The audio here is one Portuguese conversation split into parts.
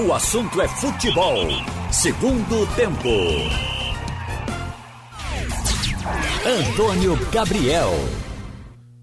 O assunto é futebol. Segundo tempo. Antônio Gabriel.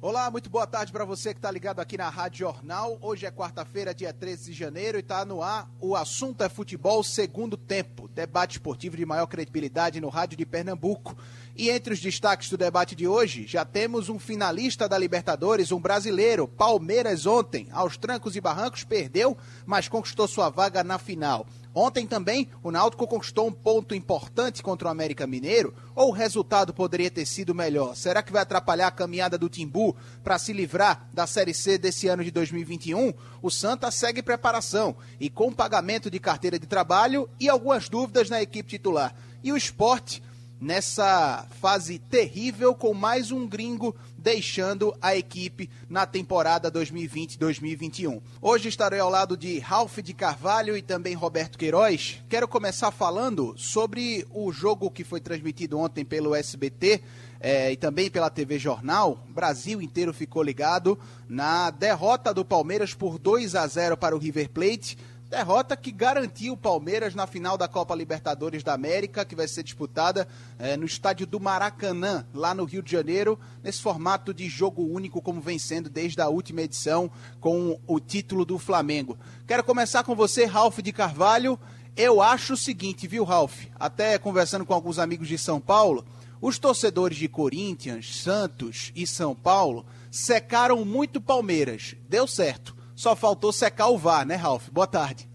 Olá, muito boa tarde para você que está ligado aqui na Rádio Jornal. Hoje é quarta-feira, dia 13 de janeiro, e está no ar o assunto é futebol segundo tempo. Debate esportivo de maior credibilidade no rádio de Pernambuco. E entre os destaques do debate de hoje, já temos um finalista da Libertadores, um brasileiro. Palmeiras ontem, aos trancos e barrancos, perdeu, mas conquistou sua vaga na final. Ontem também, o Náutico conquistou um ponto importante contra o América Mineiro, ou o resultado poderia ter sido melhor? Será que vai atrapalhar a caminhada do Timbu para se livrar da Série C desse ano de 2021? O Santa segue preparação e com pagamento de carteira de trabalho e algumas dúvidas na equipe titular. E o esporte nessa fase terrível com mais um gringo deixando a equipe na temporada 2020-2021. Hoje estarei ao lado de Ralph de Carvalho e também Roberto Queiroz. Quero começar falando sobre o jogo que foi transmitido ontem pelo SBT é, e também pela TV Jornal. O Brasil inteiro ficou ligado na derrota do Palmeiras por 2 a 0 para o River Plate Derrota que garantiu o Palmeiras na final da Copa Libertadores da América, que vai ser disputada é, no estádio do Maracanã, lá no Rio de Janeiro, nesse formato de jogo único, como vem sendo desde a última edição, com o título do Flamengo. Quero começar com você, Ralf de Carvalho. Eu acho o seguinte, viu, Ralf? Até conversando com alguns amigos de São Paulo, os torcedores de Corinthians, Santos e São Paulo secaram muito Palmeiras. Deu certo só faltou secar o VAR, né, Ralf? Boa tarde.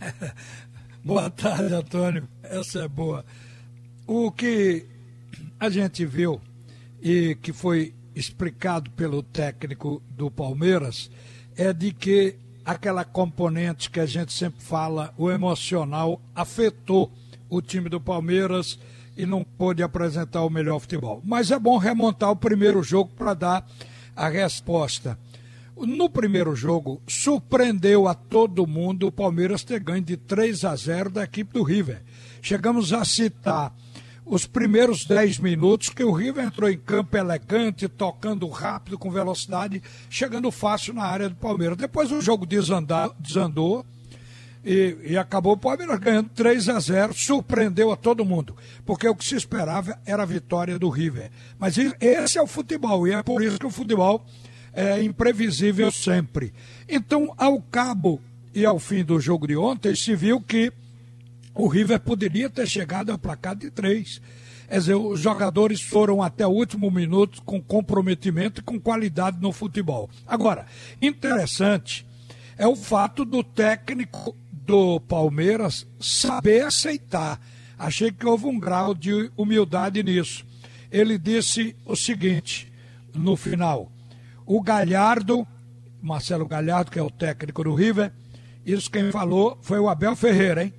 boa tarde, Antônio. Essa é boa. O que a gente viu e que foi explicado pelo técnico do Palmeiras é de que aquela componente que a gente sempre fala, o emocional, afetou o time do Palmeiras e não pôde apresentar o melhor futebol. Mas é bom remontar o primeiro jogo para dar a resposta. No primeiro jogo, surpreendeu a todo mundo o Palmeiras ter ganho de 3 a 0 da equipe do River. Chegamos a citar os primeiros 10 minutos que o River entrou em campo elegante, tocando rápido, com velocidade, chegando fácil na área do Palmeiras. Depois o jogo desandou, desandou e, e, acabou o Palmeiras ganhando 3 a 0, surpreendeu a todo mundo, porque o que se esperava era a vitória do River. Mas esse é o futebol, e é por isso que o futebol é imprevisível sempre. Então, ao cabo e ao fim do jogo de ontem, se viu que o River poderia ter chegado ao placar de três. Quer dizer, os jogadores foram até o último minuto com comprometimento e com qualidade no futebol. Agora, interessante é o fato do técnico do Palmeiras saber aceitar. Achei que houve um grau de humildade nisso. Ele disse o seguinte no final: o Galhardo, Marcelo Galhardo, que é o técnico do River, isso quem falou foi o Abel Ferreira, hein?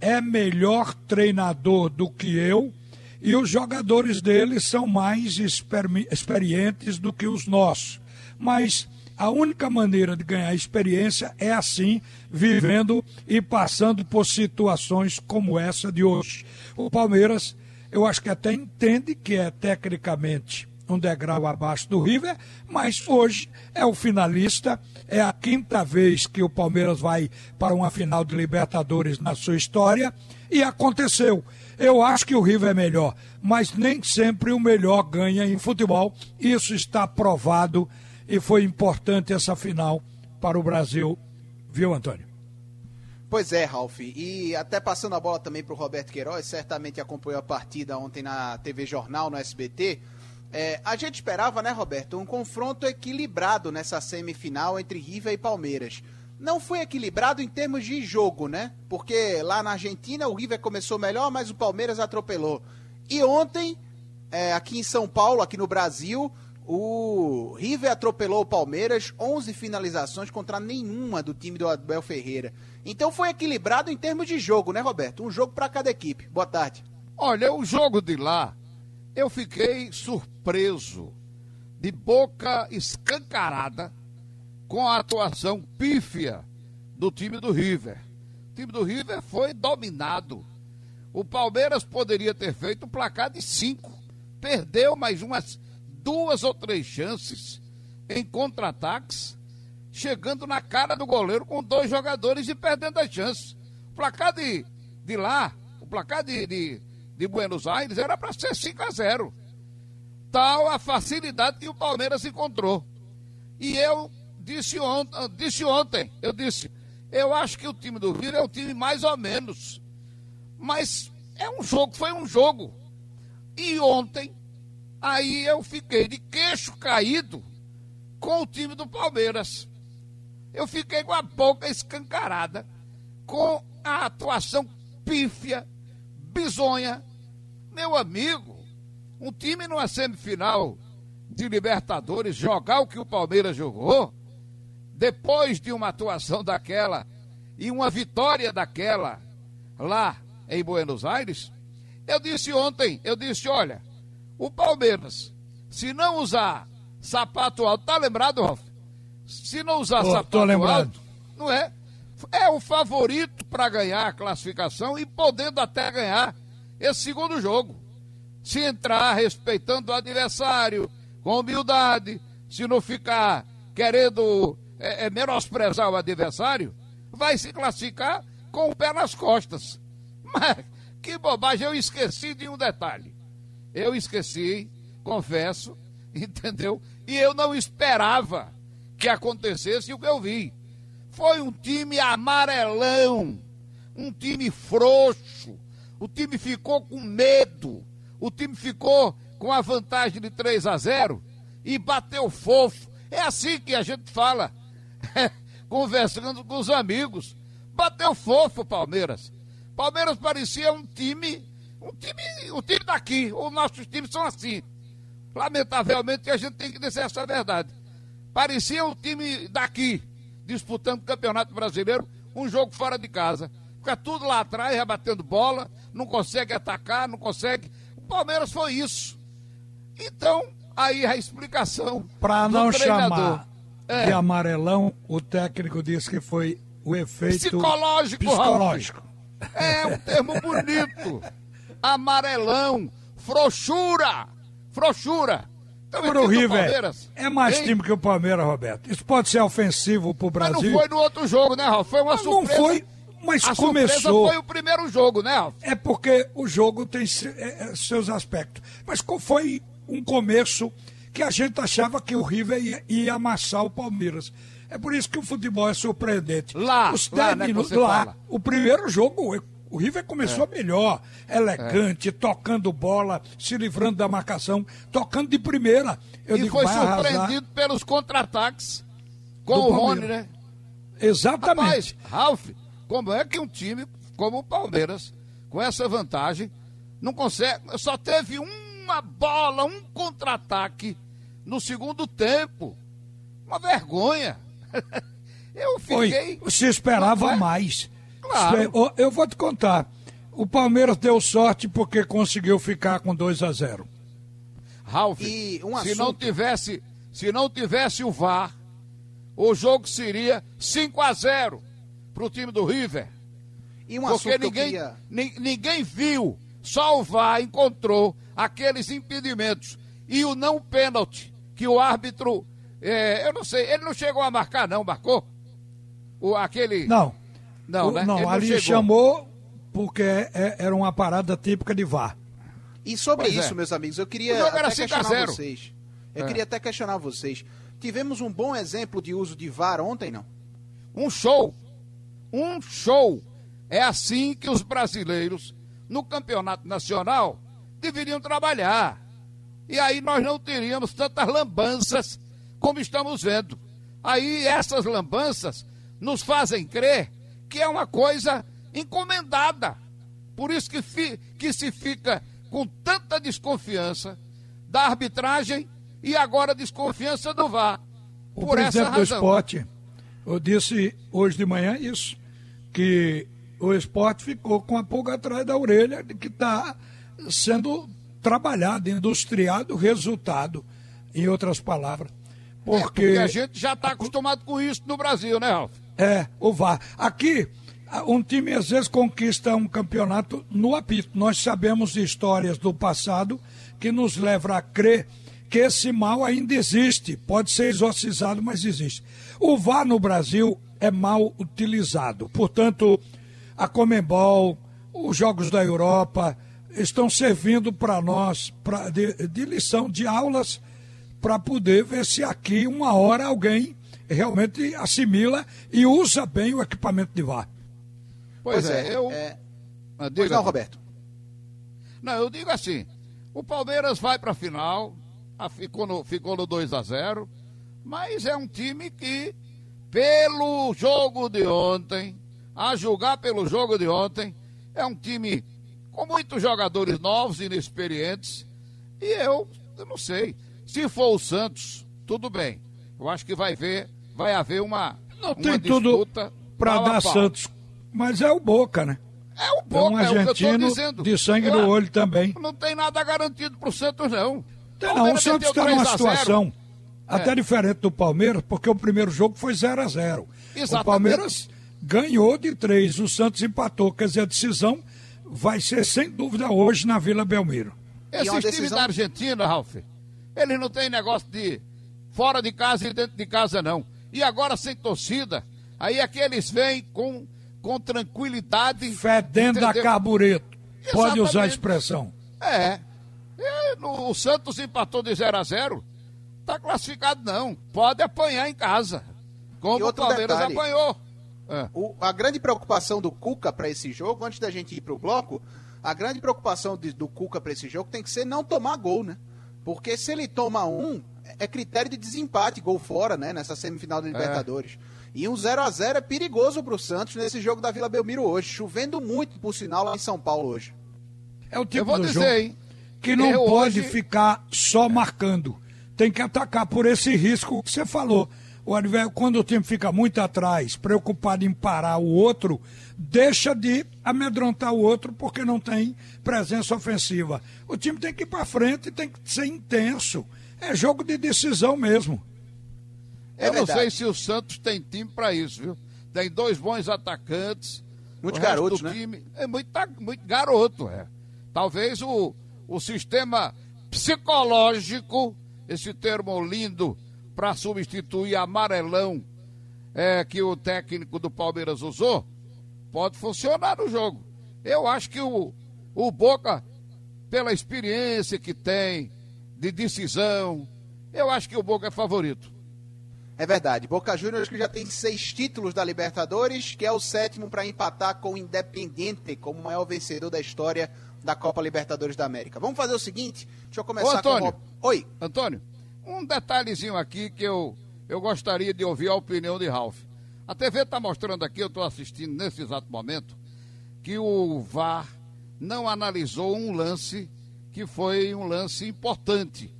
É melhor treinador do que eu e os jogadores dele são mais experientes do que os nossos. Mas a única maneira de ganhar experiência é assim, vivendo e passando por situações como essa de hoje. O Palmeiras, eu acho que até entende que é tecnicamente um degrau abaixo do River, mas hoje é o finalista. É a quinta vez que o Palmeiras vai para uma final de Libertadores na sua história e aconteceu. Eu acho que o River é melhor, mas nem sempre o melhor ganha em futebol. Isso está provado e foi importante essa final para o Brasil, viu, Antônio? Pois é, Ralf. E até passando a bola também para o Roberto Queiroz, certamente acompanhou a partida ontem na TV Jornal, no SBT. É, a gente esperava, né, Roberto, um confronto equilibrado nessa semifinal entre River e Palmeiras. Não foi equilibrado em termos de jogo, né? Porque lá na Argentina o River começou melhor, mas o Palmeiras atropelou. E ontem, é, aqui em São Paulo, aqui no Brasil, o River atropelou o Palmeiras, 11 finalizações contra nenhuma do time do Abel Ferreira. Então foi equilibrado em termos de jogo, né, Roberto? Um jogo para cada equipe. Boa tarde. Olha, o jogo de lá eu fiquei surpreso, de boca escancarada, com a atuação pífia do time do River. O time do River foi dominado. O Palmeiras poderia ter feito um placar de cinco. Perdeu mais umas duas ou três chances em contra-ataques, chegando na cara do goleiro com dois jogadores e perdendo a chance. placar de, de lá, o placar de, de, de Buenos Aires era para ser 5 a 0 Tal a facilidade que o Palmeiras encontrou. E eu disse, on, disse ontem, eu disse, eu acho que o time do Rio é um time mais ou menos. Mas é um jogo, foi um jogo. E ontem, aí eu fiquei de queixo caído com o time do Palmeiras. Eu fiquei com a boca escancarada com a atuação pífia, bizonha. Meu amigo, um time numa semifinal de Libertadores jogar o que o Palmeiras jogou, depois de uma atuação daquela e uma vitória daquela lá em Buenos Aires, eu disse ontem, eu disse, olha, o Palmeiras, se não usar sapato alto, tá lembrado, Ralf? Se não usar oh, sapato alto, não é? É o favorito para ganhar a classificação e podendo até ganhar esse segundo jogo. Se entrar respeitando o adversário, com humildade, se não ficar querendo é, é, menosprezar o adversário, vai se classificar com o pé nas costas. Mas que bobagem, eu esqueci de um detalhe. Eu esqueci, confesso, entendeu? E eu não esperava que acontecesse o que eu vi. Foi um time amarelão, um time frouxo. O time ficou com medo. O time ficou com a vantagem de 3 a 0 e bateu fofo. É assim que a gente fala, conversando com os amigos. Bateu fofo Palmeiras. Palmeiras parecia um time, um time, um time daqui. Os nossos times são assim. Lamentavelmente a gente tem que dizer essa verdade. Parecia um time daqui disputando o Campeonato Brasileiro, um jogo fora de casa. Fica tudo lá atrás, rebatendo bola, não consegue atacar, não consegue. O Palmeiras foi isso. Então, aí a explicação. Para não chamar é. de amarelão, o técnico disse que foi o efeito psicológico. psicológico. É um termo bonito. Amarelão, frouxura, frouxura. Então, o River é mais hein? time que o Palmeiras, Roberto. Isso pode ser ofensivo pro Brasil. Mas não foi no outro jogo, né, Ralf? Foi uma mas surpresa. Não foi, mas a começou. foi o primeiro jogo, né? É porque o jogo tem é, é, seus aspectos. Mas foi um começo que a gente achava que o River ia, ia amassar o Palmeiras. É por isso que o futebol é surpreendente. Lá, Os lá, né, lá, fala. o primeiro jogo o River começou é. melhor, elegante, é. tocando bola, se livrando da marcação, tocando de primeira. Eu e digo, foi surpreendido pelos contra-ataques com Do o Rony, né? Exatamente. Rapaz, Ralf, como é que um time como o Palmeiras, com essa vantagem, não consegue. Só teve uma bola, um contra-ataque no segundo tempo. Uma vergonha. Eu fiquei. Foi. Se esperava mais. Claro. Eu vou te contar. O Palmeiras deu sorte porque conseguiu ficar com 2 a 0 Ralf, um se não tivesse, se não tivesse o VAR, o jogo seria 5 a 0 para o time do River. E um porque ninguém, queria... ninguém viu, só o VAR encontrou aqueles impedimentos e o não pênalti que o árbitro, é, eu não sei, ele não chegou a marcar não, marcou? O, aquele... Não. Não, né? Não, ali chamou porque é, era uma parada típica de VAR. E sobre pois isso, é. meus amigos, eu queria até questionar vocês. Eu é. queria até questionar vocês. Tivemos um bom exemplo de uso de VAR ontem, não? Um show. Um show. É assim que os brasileiros, no campeonato nacional, deveriam trabalhar. E aí nós não teríamos tantas lambanças como estamos vendo. Aí essas lambanças nos fazem crer que é uma coisa encomendada. Por isso que, fi, que se fica com tanta desconfiança da arbitragem e agora desconfiança do VAR. O Por presidente do esporte, eu disse hoje de manhã isso, que o esporte ficou com a pulga atrás da orelha de que está sendo trabalhado, industriado o resultado, em outras palavras. Porque, é, porque a gente já está acostumado com isso no Brasil, né, Ralf? É, o VAR. Aqui, um time às vezes conquista um campeonato no apito. Nós sabemos de histórias do passado que nos levam a crer que esse mal ainda existe. Pode ser exorcizado, mas existe. O VAR no Brasil é mal utilizado. Portanto, a Comembol, os Jogos da Europa, estão servindo para nós pra, de, de lição de aulas para poder ver se aqui uma hora alguém realmente assimila e usa bem o equipamento de VAR. Pois, pois é, é, eu. É... Ah, pois não, Roberto. Não, eu digo assim: o Palmeiras vai para a final, ficou no, ficou no 2 a 0 mas é um time que, pelo jogo de ontem, a julgar pelo jogo de ontem, é um time com muitos jogadores novos e inexperientes. E eu, eu não sei. Se for o Santos, tudo bem. Eu acho que vai ver, vai haver uma. Não uma tem tudo para dar Santos, mas é o Boca, né? É o Boca, é um argentino é de sangue no olho também. Não tem nada garantido pro Santos, não. Tem, não, o Santos está numa situação até é. diferente do Palmeiras, porque o primeiro jogo foi 0 a 0 O Palmeiras ganhou de três, o Santos empatou. Quer dizer, a decisão vai ser sem dúvida hoje na Vila Belmiro. Esses times decisão... da Argentina, Ralf, eles não têm negócio de fora de casa e dentro de casa, não. E agora sem torcida, aí é que eles vêm com, com tranquilidade. Fedendo entendeu? a carbureto. Pode usar a expressão. É. E no, o Santos empatou de 0 a 0 Tá classificado, não. Pode apanhar em casa. Como o Palmeiras detalhe, apanhou. É. O, a grande preocupação do Cuca para esse jogo, antes da gente ir para o bloco, a grande preocupação de, do Cuca para esse jogo tem que ser não tomar gol, né? Porque se ele toma um, é critério de desempate, gol fora, né? Nessa semifinal da é. Libertadores. É. E um 0 a 0 é perigoso para o Santos nesse jogo da Vila Belmiro hoje. Chovendo muito, por sinal, lá em São Paulo hoje. É o tipo de jogo hein? que não Eu pode hoje... ficar só marcando. Tem que atacar por esse risco que você falou o adversário, quando o time fica muito atrás, preocupado em parar o outro, deixa de amedrontar o outro porque não tem presença ofensiva. O time tem que ir para frente, tem que ser intenso. É jogo de decisão mesmo. É Eu não sei se o Santos tem time para isso, viu? Tem dois bons atacantes. Muito garoto, né? Time é muito, muito garoto, é. Talvez o, o sistema psicológico, esse termo lindo para substituir amarelão é, que o técnico do Palmeiras usou, pode funcionar no jogo. Eu acho que o, o Boca, pela experiência que tem de decisão, eu acho que o Boca é favorito. É verdade. Boca Juniors que já tem seis títulos da Libertadores, que é o sétimo para empatar com o Independiente como maior vencedor da história da Copa Libertadores da América. Vamos fazer o seguinte, deixa eu começar Ô, Antônio, com... Oi. Antônio, um detalhezinho aqui que eu, eu gostaria de ouvir a opinião de Ralph. A TV está mostrando aqui, eu estou assistindo nesse exato momento, que o VAR não analisou um lance que foi um lance importante.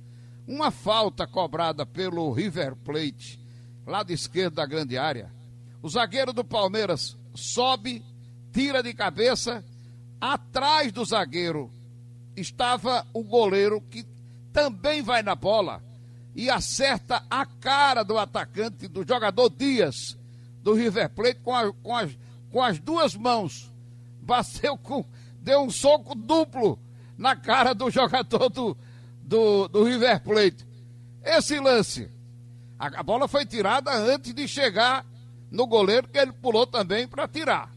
Uma falta cobrada pelo River Plate, lado esquerdo da grande área. O zagueiro do Palmeiras sobe, tira de cabeça. Atrás do zagueiro estava o goleiro que também vai na bola e acerta a cara do atacante, do jogador Dias, do River Plate, com, a, com, as, com as duas mãos. Bateu com. Deu um soco duplo na cara do jogador do, do, do River Plate. Esse lance. A, bola foi tirada antes de chegar no goleiro, que ele pulou também para tirar.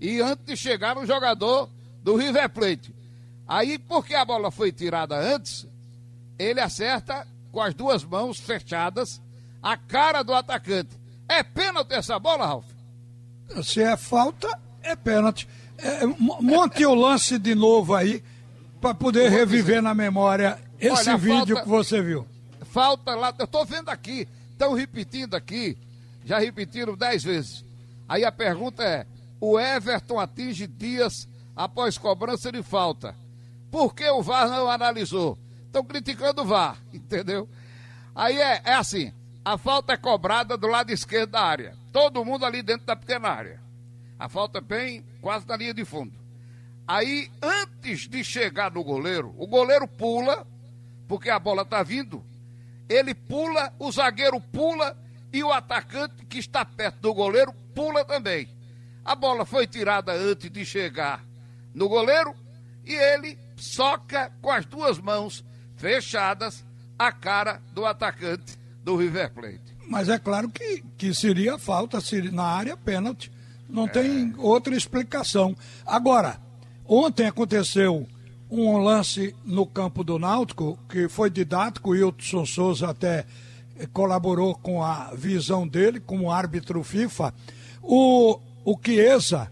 E antes de chegar no jogador do River Plate. Aí, porque a bola foi tirada antes, ele acerta com as duas mãos fechadas a cara do atacante. É pênalti essa bola, Ralf? Se é falta, é pênalti. É, monte o lance de novo aí para poder reviver na memória esse Olha, vídeo falta, que você viu. Falta lá, eu estou vendo aqui, estão repetindo aqui, já repetiram dez vezes. Aí a pergunta é: o Everton atinge Dias após cobrança de falta. Por que o VAR não analisou? estão criticando o VAR, entendeu? Aí é, é assim, a falta é cobrada do lado esquerdo da área. Todo mundo ali dentro da pequena área. A falta é bem quase na linha de fundo. Aí, antes de chegar no goleiro, o goleiro pula, porque a bola está vindo. Ele pula, o zagueiro pula e o atacante que está perto do goleiro pula também. A bola foi tirada antes de chegar no goleiro e ele soca com as duas mãos fechadas a cara do atacante do River Plate. Mas é claro que, que seria falta seria, na área pênalti. Não é. tem outra explicação. Agora, ontem aconteceu um lance no campo do Náutico que foi didático, o Wilson Souza até colaborou com a visão dele como árbitro FIFA. O, o Chiesa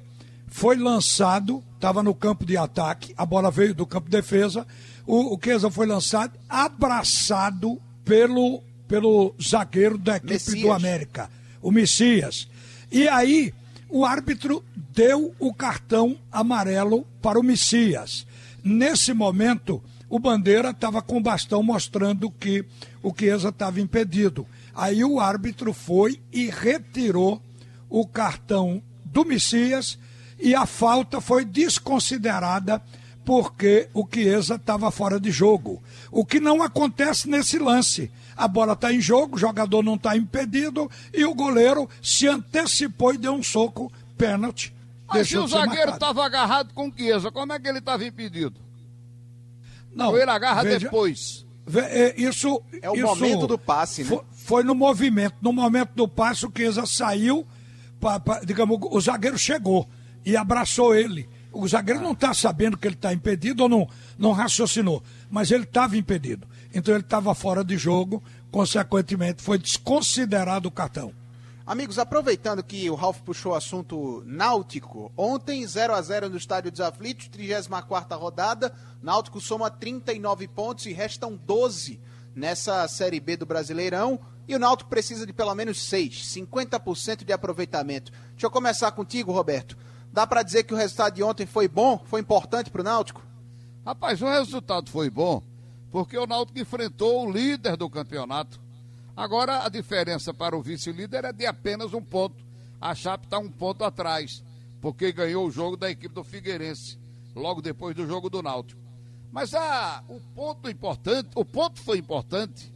foi lançado, estava no campo de ataque, a bola veio do campo de defesa, o, o Chiesa foi lançado, abraçado pelo, pelo zagueiro da equipe Messias. do América, o Messias. E aí o árbitro deu o cartão amarelo para o Messias. Nesse momento, o Bandeira estava com o bastão mostrando que o Chiesa estava impedido. Aí o árbitro foi e retirou o cartão do Messias e a falta foi desconsiderada porque o Chiesa estava fora de jogo. O que não acontece nesse lance. A bola está em jogo, o jogador não está impedido e o goleiro se antecipou e deu um soco, pênalti. Mas se o zagueiro estava agarrado com o Chiesa, como é que ele estava impedido? Não, Ou ele agarra veja, depois? É, isso, é o isso momento do passe, né? Foi, foi, no movimento. No momento do passe, o Chiesa saiu, pra, pra, digamos, o zagueiro chegou e abraçou ele. O zagueiro não está sabendo que ele está impedido ou não, não raciocinou, mas ele estava impedido. Então ele estava fora de jogo, consequentemente foi desconsiderado o cartão. Amigos, aproveitando que o Ralf puxou o assunto náutico, ontem 0 a 0 no Estádio dos Aflitos, 34 rodada, Náutico soma 39 pontos e restam 12 nessa Série B do Brasileirão. E o Náutico precisa de pelo menos 6, 50% de aproveitamento. Deixa eu começar contigo, Roberto. Dá para dizer que o resultado de ontem foi bom, foi importante para o Náutico? Rapaz, o resultado foi bom porque o Náutico enfrentou o líder do campeonato. Agora a diferença para o vice-líder é de apenas um ponto. A Chape está um ponto atrás, porque ganhou o jogo da equipe do Figueirense, logo depois do jogo do Náutico. Mas a, o ponto importante, o ponto foi importante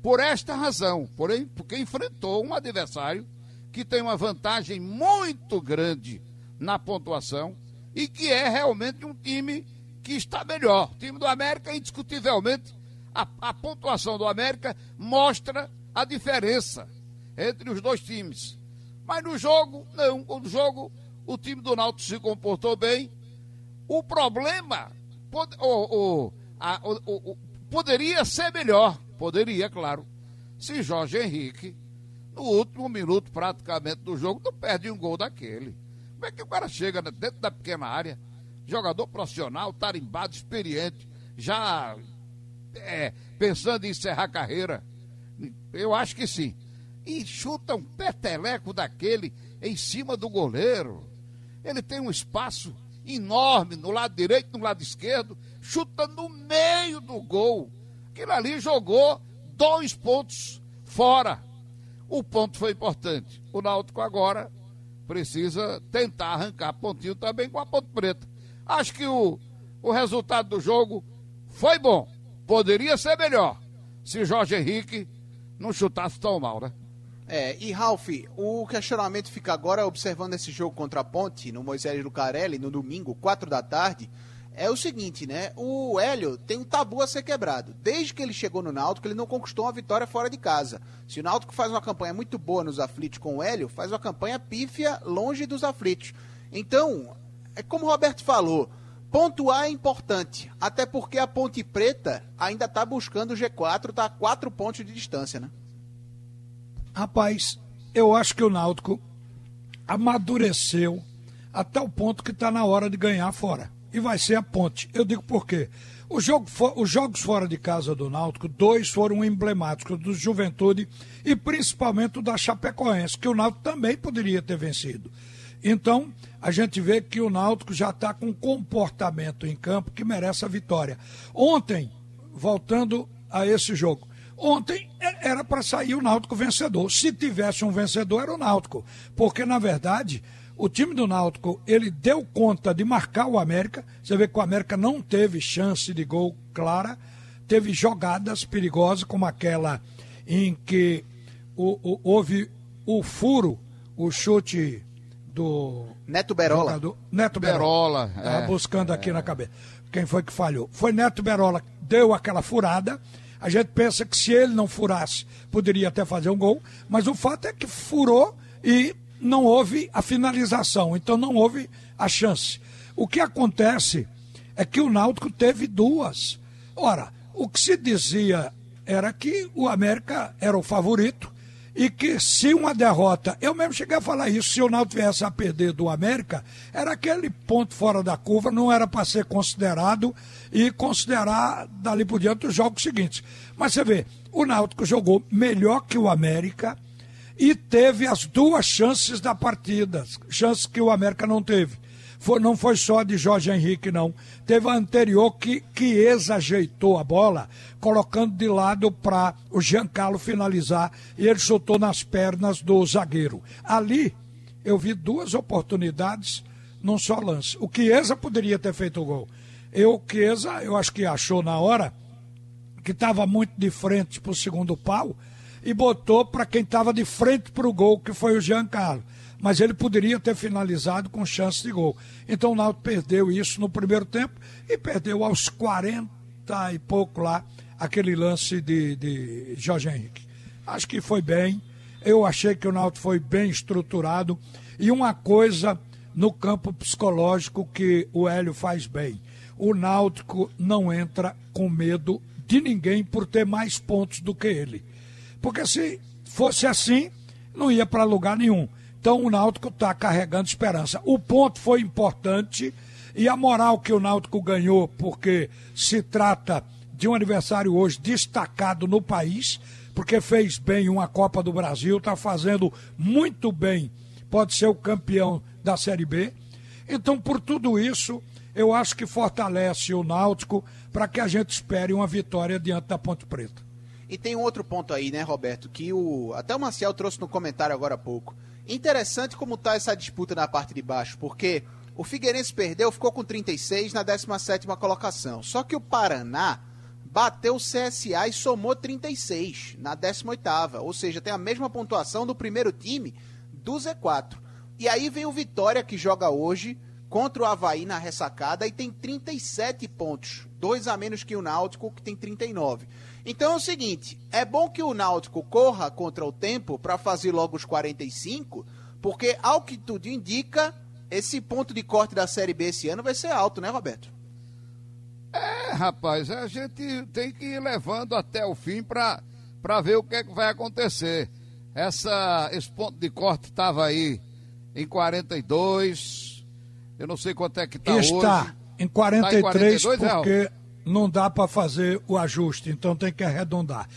por esta razão, porém, porque enfrentou um adversário que tem uma vantagem muito grande na pontuação e que é realmente um time que está melhor. O time do América, indiscutivelmente, a, a pontuação do América mostra a diferença entre os dois times. Mas no jogo, não. No jogo, o time do Náutico se comportou bem. O problema o, o, a, o, poderia ser melhor, poderia, claro, se Jorge Henrique, no último minuto praticamente do jogo, não perde um gol daquele. Como é que o cara chega dentro da pequena área? Jogador profissional, tarimbado, experiente, já é, pensando em encerrar a carreira? Eu acho que sim. E chuta um peteleco daquele em cima do goleiro. Ele tem um espaço enorme no lado direito, no lado esquerdo, chuta no meio do gol. Aquilo ali jogou dois pontos fora. O ponto foi importante. O Náutico agora precisa tentar arrancar pontinho também com a Ponte Preta. Acho que o, o resultado do jogo foi bom. Poderia ser melhor se Jorge Henrique não chutasse tão mal, né? É, e Ralf, o questionamento fica agora observando esse jogo contra a Ponte, no Moisés Lucarelli, no domingo, 4 da tarde é o seguinte, né? O Hélio tem um tabu a ser quebrado. Desde que ele chegou no Náutico, ele não conquistou uma vitória fora de casa. Se o Náutico faz uma campanha muito boa nos aflitos com o Hélio, faz uma campanha pífia longe dos aflitos. Então, é como o Roberto falou, pontuar é importante. Até porque a Ponte Preta ainda está buscando o G4, está a quatro pontos de distância, né? Rapaz, eu acho que o Náutico amadureceu até o ponto que está na hora de ganhar fora e vai ser a ponte. Eu digo por quê? Jogo, os jogos fora de casa do Náutico, dois foram emblemáticos, do Juventude e principalmente o da Chapecoense, que o Náutico também poderia ter vencido. Então, a gente vê que o Náutico já está com um comportamento em campo que merece a vitória. Ontem, voltando a esse jogo, ontem era para sair o Náutico vencedor. Se tivesse um vencedor, era o Náutico. Porque, na verdade, o time do Náutico, ele deu conta de marcar o América. Você vê que o América não teve chance de gol clara. Teve jogadas perigosas, como aquela em que o, o, houve o furo, o chute do. Neto Berola. Jogador, Neto Berola. Berola tá é, buscando é. aqui na cabeça. Quem foi que falhou? Foi Neto Berola, deu aquela furada. A gente pensa que se ele não furasse, poderia até fazer um gol, mas o fato é que furou e não houve a finalização, então não houve a chance. O que acontece é que o Náutico teve duas. Ora, o que se dizia era que o América era o favorito e que se uma derrota, eu mesmo cheguei a falar isso, se o Náutico viesse a perder do América, era aquele ponto fora da curva, não era para ser considerado e considerar dali por diante os jogos seguintes. Mas você vê, o Náutico jogou melhor que o América e teve as duas chances da partida, chances que o América não teve. Não foi só de Jorge Henrique, não. Teve a anterior que, que exajeitou a bola, colocando de lado para o Giancarlo finalizar e ele chutou nas pernas do zagueiro. Ali, eu vi duas oportunidades num só lance. O Chiesa poderia ter feito o gol. Eu, Chiesa, eu acho que achou na hora que estava muito de frente para o segundo pau e botou para quem estava de frente para o gol, que foi o Giancarlo mas ele poderia ter finalizado com chance de gol. Então o Náutico perdeu isso no primeiro tempo e perdeu aos 40 e pouco lá aquele lance de, de Jorge Henrique. Acho que foi bem. Eu achei que o Náutico foi bem estruturado e uma coisa no campo psicológico que o Hélio faz bem. O Náutico não entra com medo de ninguém por ter mais pontos do que ele. Porque se fosse assim, não ia para lugar nenhum. Então o Náutico está carregando esperança. O ponto foi importante e a moral que o Náutico ganhou, porque se trata de um aniversário hoje destacado no país, porque fez bem uma Copa do Brasil, está fazendo muito bem, pode ser o campeão da Série B. Então, por tudo isso, eu acho que fortalece o Náutico para que a gente espere uma vitória diante da Ponte Preta. E tem um outro ponto aí, né, Roberto, que o até o Marcial trouxe no comentário agora há pouco. Interessante como está essa disputa na parte de baixo, porque o Figueirense perdeu, ficou com 36 na 17ª colocação. Só que o Paraná bateu o CSA e somou 36 na 18ª, ou seja, tem a mesma pontuação do primeiro time do Z4. E aí vem o Vitória que joga hoje contra o Havaí na ressacada e tem 37 pontos, dois a menos que o Náutico que tem 39. Então é o seguinte, é bom que o Náutico corra contra o tempo para fazer logo os 45, porque ao que tudo indica, esse ponto de corte da Série B esse ano vai ser alto, né, Roberto? É, rapaz, a gente tem que ir levando até o fim para ver o que, é que vai acontecer. Essa, esse ponto de corte estava aí em 42, eu não sei quanto é que está hoje. Está em 43, tá em 42 porque não dá para fazer o ajuste, então tem que arredondar.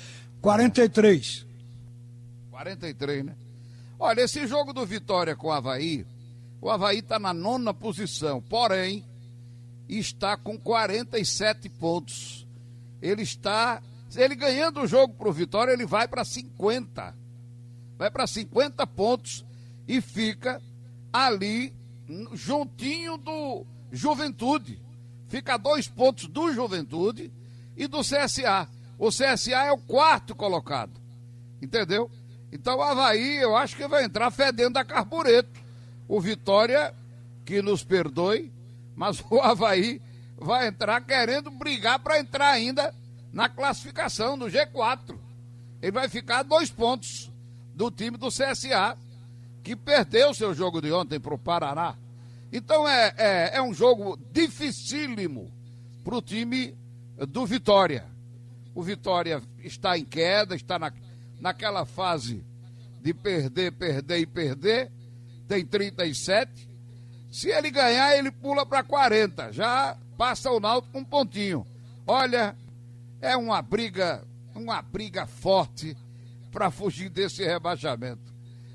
43. 43, né? Olha, esse jogo do Vitória com o Havaí, o Havaí está na nona posição, porém, está com 47 pontos. Ele está. Ele ganhando o jogo para o Vitória, ele vai para 50. Vai para 50 pontos e fica ali juntinho do Juventude fica a dois pontos do Juventude e do CSA. O CSA é o quarto colocado. Entendeu? Então o Havaí, eu acho que vai entrar fedendo a carbureto. O Vitória, que nos perdoe, mas o Havaí vai entrar querendo brigar para entrar ainda na classificação do G4. Ele vai ficar a dois pontos do time do CSA, que perdeu seu jogo de ontem para o Paraná. Então é, é, é um jogo dificílimo para o time do Vitória. O Vitória está em queda, está na, naquela fase de perder, perder e perder. Tem 37. Se ele ganhar, ele pula para 40. Já passa o Náutico um pontinho. Olha, é uma briga, uma briga forte para fugir desse rebaixamento.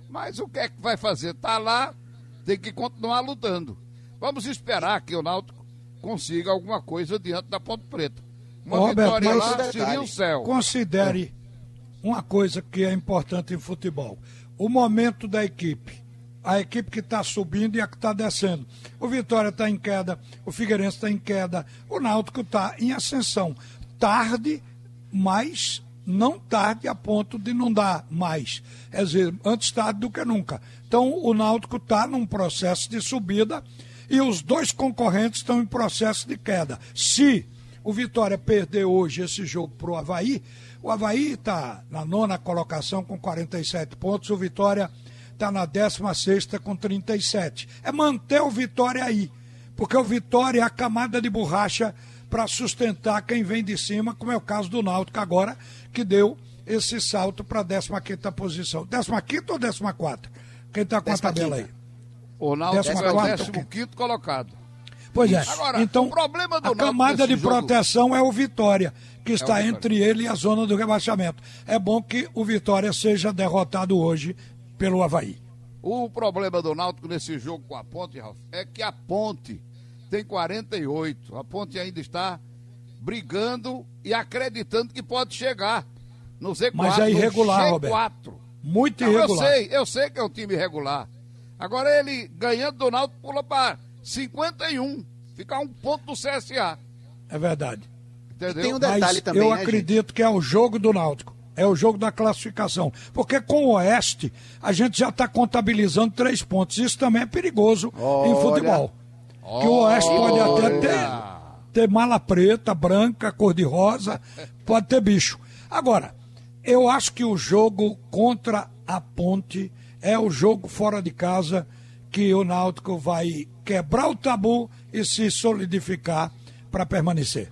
Mas o que é que vai fazer? Tá lá, tem que continuar lutando. Vamos esperar que o Náutico consiga alguma coisa diante da Ponte Preta. Uma Roberto, vitória lá seria o céu. Considere é. uma coisa que é importante em futebol: o momento da equipe. A equipe que está subindo e a que está descendo. O Vitória está em queda, o Figueirense está em queda, o Náutico está em ascensão. Tarde, mas não tarde a ponto de não dar mais. Quer dizer, antes tarde do que nunca. Então, o Náutico está num processo de subida e os dois concorrentes estão em processo de queda. Se o Vitória perder hoje esse jogo para o Havaí, o Havaí está na nona colocação com 47 pontos, o Vitória está na 16 com 37. É manter o Vitória aí. Porque o Vitória é a camada de borracha para sustentar quem vem de cima, como é o caso do Náutico agora, que deu esse salto para a 15 posição. 15 ou 14? Quem está com a tabela aí? O Náutico é o 15 colocado. Pois é. Agora, então, o problema do a camada de jogo... proteção é o Vitória, que está é entre ele e a zona do rebaixamento. É bom que o Vitória seja derrotado hoje pelo Havaí. O problema do Náutico nesse jogo com a Ponte, Ralf, é que a Ponte tem 48. A Ponte ainda está brigando e acreditando que pode chegar no Z4. Mas é irregular, G4. Roberto. Muito Não, irregular. Eu sei, eu sei que é um time irregular. Agora ele, ganhando do Náutico, pula para 51. Fica um ponto do CSA. É verdade. Entendeu? E tem um detalhe Mas também, eu né, acredito gente? que é o jogo do Náutico. É o jogo da classificação. Porque com o Oeste, a gente já está contabilizando três pontos. Isso também é perigoso Olha. em futebol. Que o Oeste pode até ter, ter mala preta, branca, cor-de-rosa, pode ter bicho. Agora, eu acho que o jogo contra a Ponte é o jogo fora de casa que o Náutico vai quebrar o tabu e se solidificar para permanecer.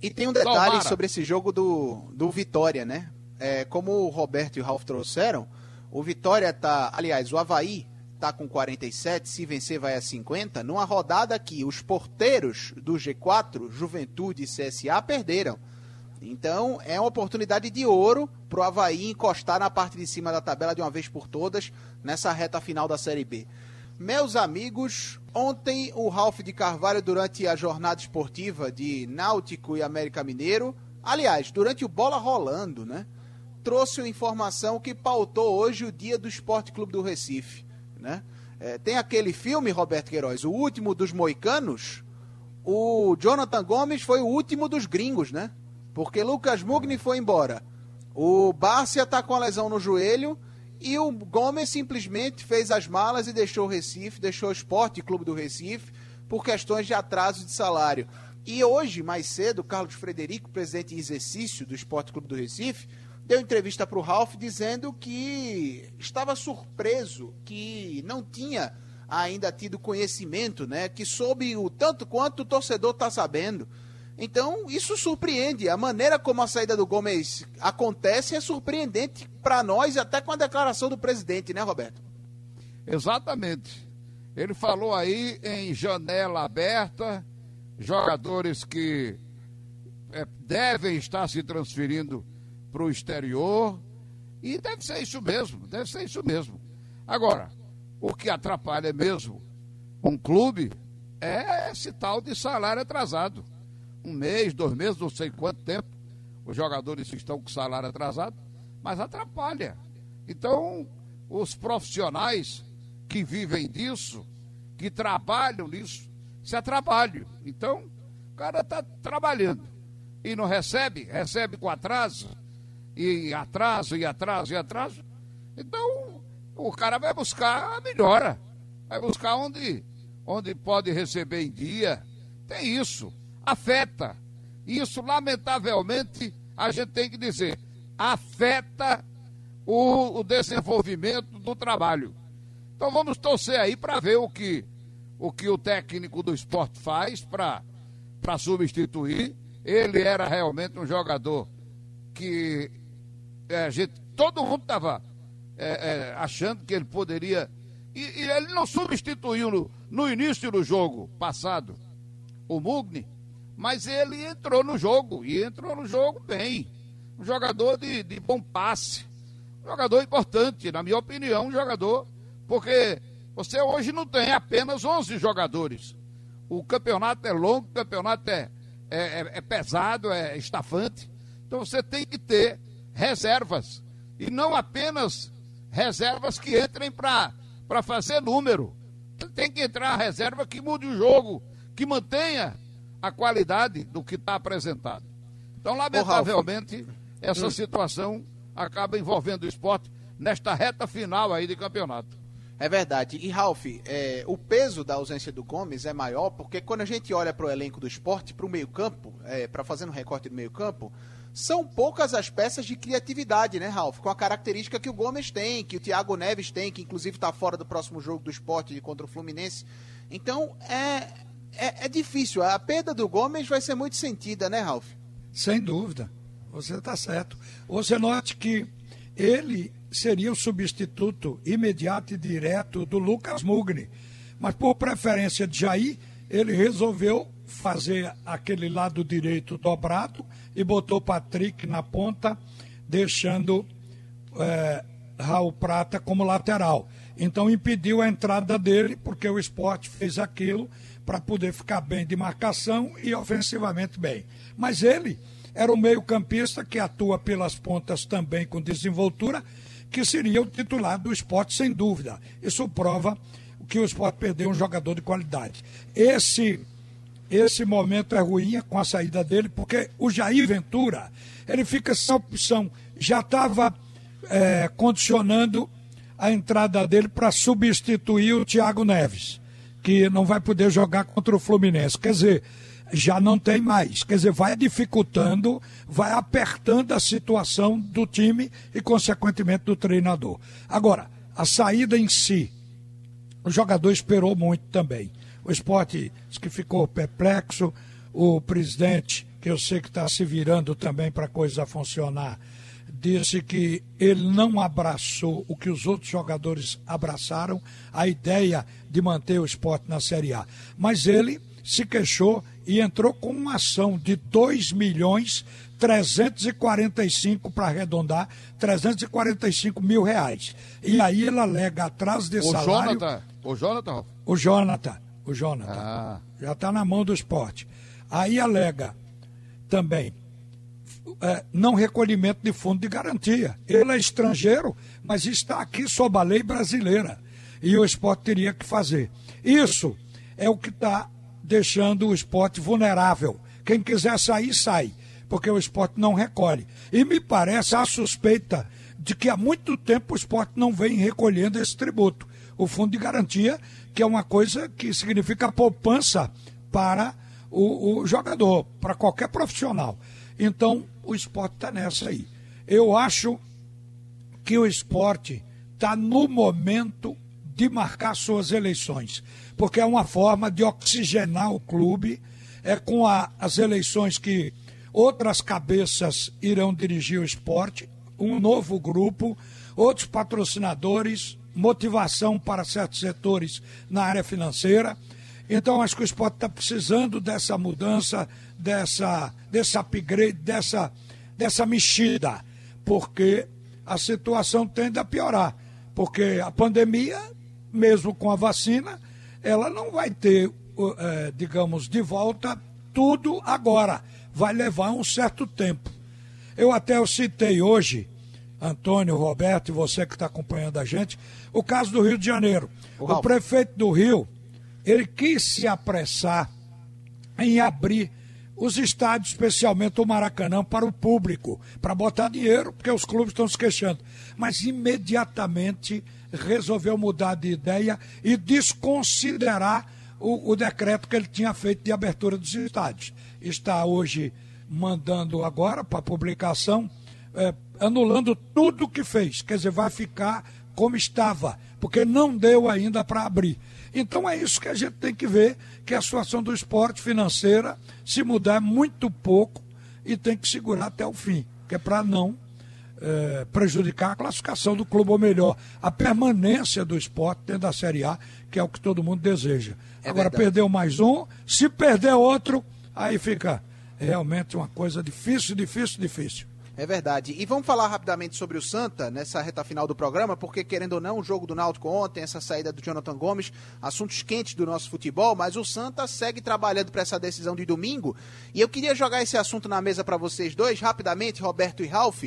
E tem um detalhe Tomara. sobre esse jogo do, do Vitória, né? É, como o Roberto e o Ralf trouxeram, o Vitória tá. Aliás, o Havaí tá com 47, se vencer vai a 50, numa rodada que os porteiros do G4, Juventude e CSA, perderam. Então é uma oportunidade de ouro para o Havaí encostar na parte de cima da tabela de uma vez por todas nessa reta final da Série B. Meus amigos, ontem o Ralph de Carvalho, durante a jornada esportiva de Náutico e América Mineiro, aliás, durante o Bola Rolando, né? Trouxe uma informação que pautou hoje o dia do Esporte Clube do Recife, né? É, tem aquele filme, Roberto Queiroz, o último dos moicanos. O Jonathan Gomes foi o último dos gringos, né? Porque Lucas Mugni foi embora. O Bárcia tá com a lesão no joelho e o Gomes simplesmente fez as malas e deixou o Recife, deixou o Esporte Clube do Recife por questões de atraso de salário. E hoje, mais cedo, Carlos Frederico, presidente em exercício do Esporte Clube do Recife, deu entrevista para o Ralf dizendo que estava surpreso, que não tinha ainda tido conhecimento, né? Que soube o tanto quanto o torcedor está sabendo então, isso surpreende. A maneira como a saída do Gomes acontece é surpreendente para nós, até com a declaração do presidente, né, Roberto? Exatamente. Ele falou aí em janela aberta, jogadores que é, devem estar se transferindo para o exterior. E deve ser isso mesmo, deve ser isso mesmo. Agora, o que atrapalha mesmo um clube é esse tal de salário atrasado um mês, dois meses, não sei quanto tempo, os jogadores estão com salário atrasado, mas atrapalha. Então, os profissionais que vivem disso, que trabalham nisso, se atrapalham. Então, o cara está trabalhando e não recebe, recebe com atraso, e atraso, e atraso, e atraso. Então, o cara vai buscar a melhora, vai buscar onde, onde pode receber em dia. Tem isso afeta. Isso, lamentavelmente, a gente tem que dizer, afeta o, o desenvolvimento do trabalho. Então vamos torcer aí para ver o que, o que o técnico do esporte faz para substituir. Ele era realmente um jogador que é, gente, todo mundo estava é, é, achando que ele poderia. E, e ele não substituiu no, no início do jogo passado o Mugni, mas ele entrou no jogo e entrou no jogo bem. Um jogador de, de bom passe, um jogador importante, na minha opinião, um jogador, porque você hoje não tem apenas 11 jogadores. O campeonato é longo, o campeonato é, é, é pesado, é estafante. Então você tem que ter reservas. E não apenas reservas que entrem para fazer número. Tem que entrar a reserva que mude o jogo, que mantenha a qualidade do que está apresentado. Então, lamentavelmente, essa hum. situação acaba envolvendo o esporte nesta reta final aí de campeonato. É verdade. E, Ralf, é, o peso da ausência do Gomes é maior porque quando a gente olha para o elenco do esporte, para o meio-campo, é, para fazer um recorte do meio-campo, são poucas as peças de criatividade, né, Ralf? Com a característica que o Gomes tem, que o Thiago Neves tem, que inclusive está fora do próximo jogo do esporte contra o Fluminense. Então, é, é, é, difícil. A perda do Gomes vai ser muito sentida, né, Ralf? Sem dúvida. Você está certo. Você note que ele seria o substituto imediato e direto do Lucas Mugni. Mas por preferência de Jair, ele resolveu fazer aquele lado direito dobrado e botou Patrick na ponta, deixando é, Raul Prata como lateral. Então impediu a entrada dele, porque o esporte fez aquilo para poder ficar bem de marcação e ofensivamente bem. Mas ele era o meio-campista que atua pelas pontas também com desenvoltura, que seria o titular do esporte, sem dúvida. Isso prova que o esporte perdeu um jogador de qualidade. Esse esse momento é ruim com a saída dele, porque o Jair Ventura, ele fica sem opção. Já estava é, condicionando a entrada dele para substituir o Thiago Neves, que não vai poder jogar contra o Fluminense. Quer dizer, já não tem mais. Quer dizer, vai dificultando, vai apertando a situação do time e, consequentemente, do treinador. Agora, a saída em si, o jogador esperou muito também. O esporte que ficou perplexo, o presidente, que eu sei que está se virando também para a coisa funcionar, disse que ele não abraçou o que os outros jogadores abraçaram, a ideia de manter o esporte na Série A. Mas ele se queixou e entrou com uma ação de 2 milhões 345 para arredondar, 345 mil reais. E aí ele alega atrás de o salário. Jonathan, o Jonathan? O Jonathan o Jonathan. Ah. Já está na mão do esporte. Aí alega também é, não recolhimento de fundo de garantia. Ele é estrangeiro, mas está aqui sob a lei brasileira. E o esporte teria que fazer. Isso é o que está deixando o esporte vulnerável. Quem quiser sair, sai, porque o esporte não recolhe. E me parece a suspeita de que há muito tempo o esporte não vem recolhendo esse tributo. O fundo de garantia que é uma coisa que significa poupança para o, o jogador, para qualquer profissional. Então, o esporte está nessa aí. Eu acho que o esporte está no momento de marcar suas eleições, porque é uma forma de oxigenar o clube, é com a, as eleições que outras cabeças irão dirigir o esporte, um novo grupo, outros patrocinadores, motivação para certos setores na área financeira. Então, acho que o esporte está precisando dessa mudança, dessa, desse upgrade, dessa, dessa mexida, porque a situação tende a piorar. Porque a pandemia, mesmo com a vacina, ela não vai ter, é, digamos, de volta tudo agora. Vai levar um certo tempo. Eu até citei hoje Antônio, Roberto e você que está acompanhando a gente, o caso do Rio de Janeiro. O, o prefeito do Rio, ele quis se apressar em abrir os estádios, especialmente o Maracanã, para o público, para botar dinheiro, porque os clubes estão se queixando. Mas imediatamente resolveu mudar de ideia e desconsiderar o, o decreto que ele tinha feito de abertura dos estádios. Está hoje mandando agora para publicação é, anulando tudo o que fez. Quer dizer, vai ficar como estava, porque não deu ainda para abrir. Então é isso que a gente tem que ver, que a situação do esporte financeira se mudar muito pouco e tem que segurar até o fim, que é para não é, prejudicar a classificação do clube, ou melhor, a permanência do esporte dentro da Série A, que é o que todo mundo deseja. É Agora, verdade. perdeu mais um, se perder outro, aí fica realmente uma coisa difícil, difícil, difícil. É verdade. E vamos falar rapidamente sobre o Santa nessa reta final do programa, porque querendo ou não, o jogo do Náutico ontem, essa saída do Jonathan Gomes, assuntos quentes do nosso futebol, mas o Santa segue trabalhando para essa decisão de domingo. E eu queria jogar esse assunto na mesa para vocês dois, rapidamente, Roberto e Ralph.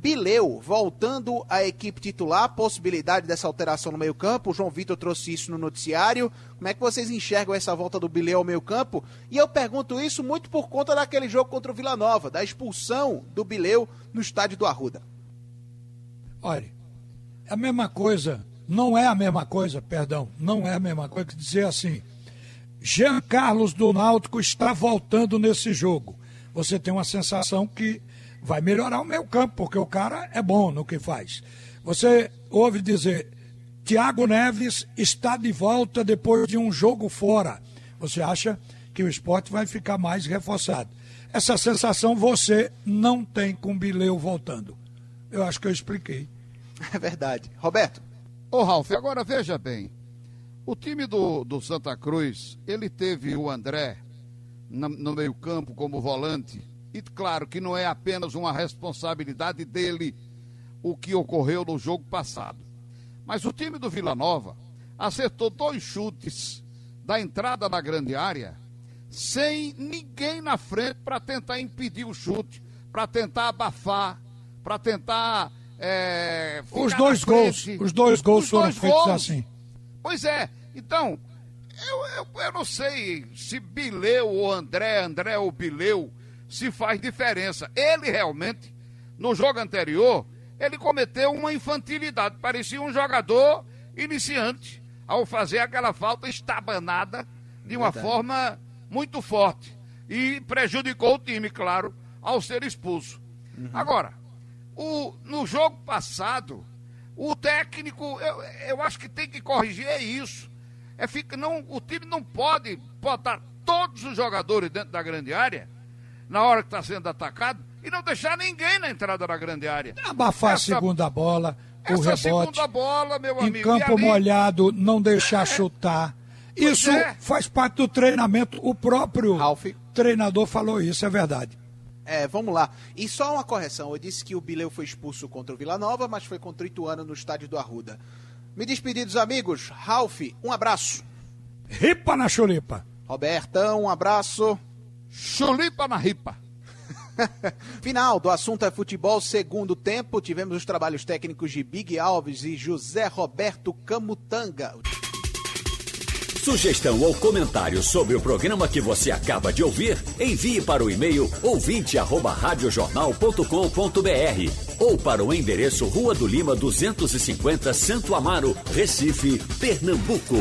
Bileu voltando à equipe titular, possibilidade dessa alteração no meio-campo. O João Vitor trouxe isso no noticiário. Como é que vocês enxergam essa volta do Bileu ao meio-campo? E eu pergunto isso muito por conta daquele jogo contra o Vila Nova, da expulsão do Bileu no estádio do Arruda. Olha, é a mesma coisa, não é a mesma coisa, perdão, não é a mesma coisa que dizer assim. Jean Carlos do Náutico está voltando nesse jogo. Você tem uma sensação que vai melhorar o meio campo, porque o cara é bom no que faz. Você ouve dizer, Thiago Neves está de volta depois de um jogo fora. Você acha que o esporte vai ficar mais reforçado. Essa sensação você não tem com o Bileu voltando. Eu acho que eu expliquei. É verdade. Roberto. Ô, Ralf, agora veja bem. O time do, do Santa Cruz, ele teve o André no, no meio-campo como volante. E claro que não é apenas uma responsabilidade dele o que ocorreu no jogo passado. Mas o time do Vila Nova acertou dois chutes da entrada na grande área sem ninguém na frente para tentar impedir o chute, para tentar abafar, para tentar. É, os dois gols, os dois gols os foram dois feitos gols. assim. Pois é, então, eu, eu, eu não sei se Bileu ou André, André ou Bileu, se faz diferença. Ele realmente, no jogo anterior, ele cometeu uma infantilidade. Parecia um jogador iniciante ao fazer aquela falta estabanada de uma Verdade. forma muito forte. E prejudicou o time, claro, ao ser expulso. Uhum. Agora, o, no jogo passado, o técnico, eu, eu acho que tem que corrigir é isso. É, fica, não, o time não pode botar todos os jogadores dentro da grande área na hora que está sendo atacado e não deixar ninguém na entrada da grande área. Abafar essa, a segunda bola, o rebote. segunda bola, meu em amigo. Em campo ali... molhado, não deixar é. chutar. Isso é. faz parte do treinamento. O próprio Ralf. treinador falou isso, é verdade. É, vamos lá. E só uma correção. Eu disse que o Bileu foi expulso contra o Vila Nova, mas foi contra o Ituano no estádio do Arruda. Me despedir dos amigos. Ralf, um abraço. Ripa na chulipa. Robertão, um abraço. Chulipa na ripa. Final do assunto é futebol segundo tempo. Tivemos os trabalhos técnicos de Big Alves e José Roberto Camutanga. Sugestão ou comentário sobre o programa que você acaba de ouvir, envie para o e-mail ouvinte@radiojornal.com.br ou para o endereço Rua do Lima 250, Santo Amaro, Recife, Pernambuco.